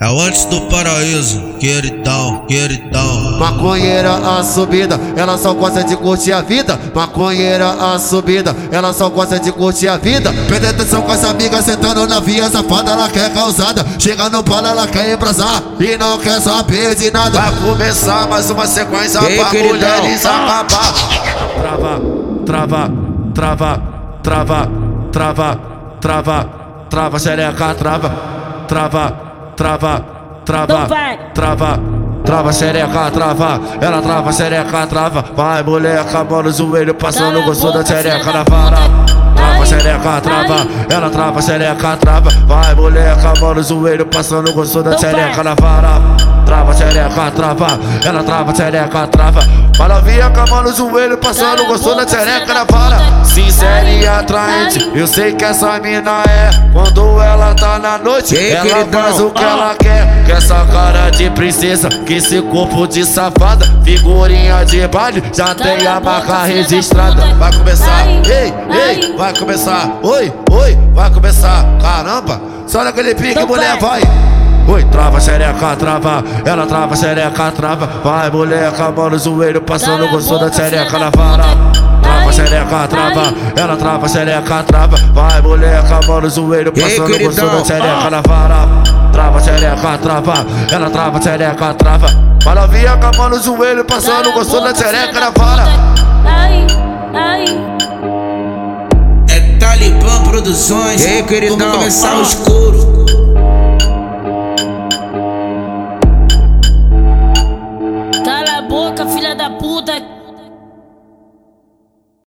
É o antes do paraíso, queridão, queridão. Maconheira a subida, ela só gosta de curtir a vida. Maconheira a subida, ela só gosta de curtir a vida. Presta atenção com essa amiga sentando na via safada, ela quer causada. Chega no pala, ela quer embrasar e não quer saber de nada. Vai começar mais uma sequência Ei, pra queridão. mulheres acabar. Trava, trava, trava, trava, trava, trava, trava, xereca, trava, trava trava, trava, vai. trava, trava, xereca, trava, ela trava, xereca, trava, vai moleca, mão no joelho, passando gostoso da xereca na vara. Trava, xereca, trava, ela trava, xereca, trava, vai moleca, mão no joelho, passando gostoso da xereca na vara. Trava, xereca, trava, ela trava, xereca, trava, vai novinha com a mão no joelho, passando a gostoso da xereca na vara. Sincera e atraente, eu sei que essa mina é quando ela tá na noite, Ei, ela queridão. faz o que ela quer. Que essa cara de princesa, que esse corpo de safada, figurinha de baile, já tem a marca registrada. Vai começar, ei, ei, vai começar, oi, oi, vai começar. Caramba, só naquele pique, mulher, vai. Oi, trava, xereca, trava, ela trava, xereca, trava, vai, moleca, mão no joelho, passando gostoso da xereca na vara. Trava, xereca, trava, ela trava, xereca, trava, vai, moleca, mão no joelho, passando gostoso da xereca na vara. Trava, xereca, trava, ela trava, xereca, trava, vai novinha com a mão no joelho, passando gostoso da xereca na vara. Ai, ai. É Talibã Produções. Ei, queridão. Vamos começar o escuro. da puta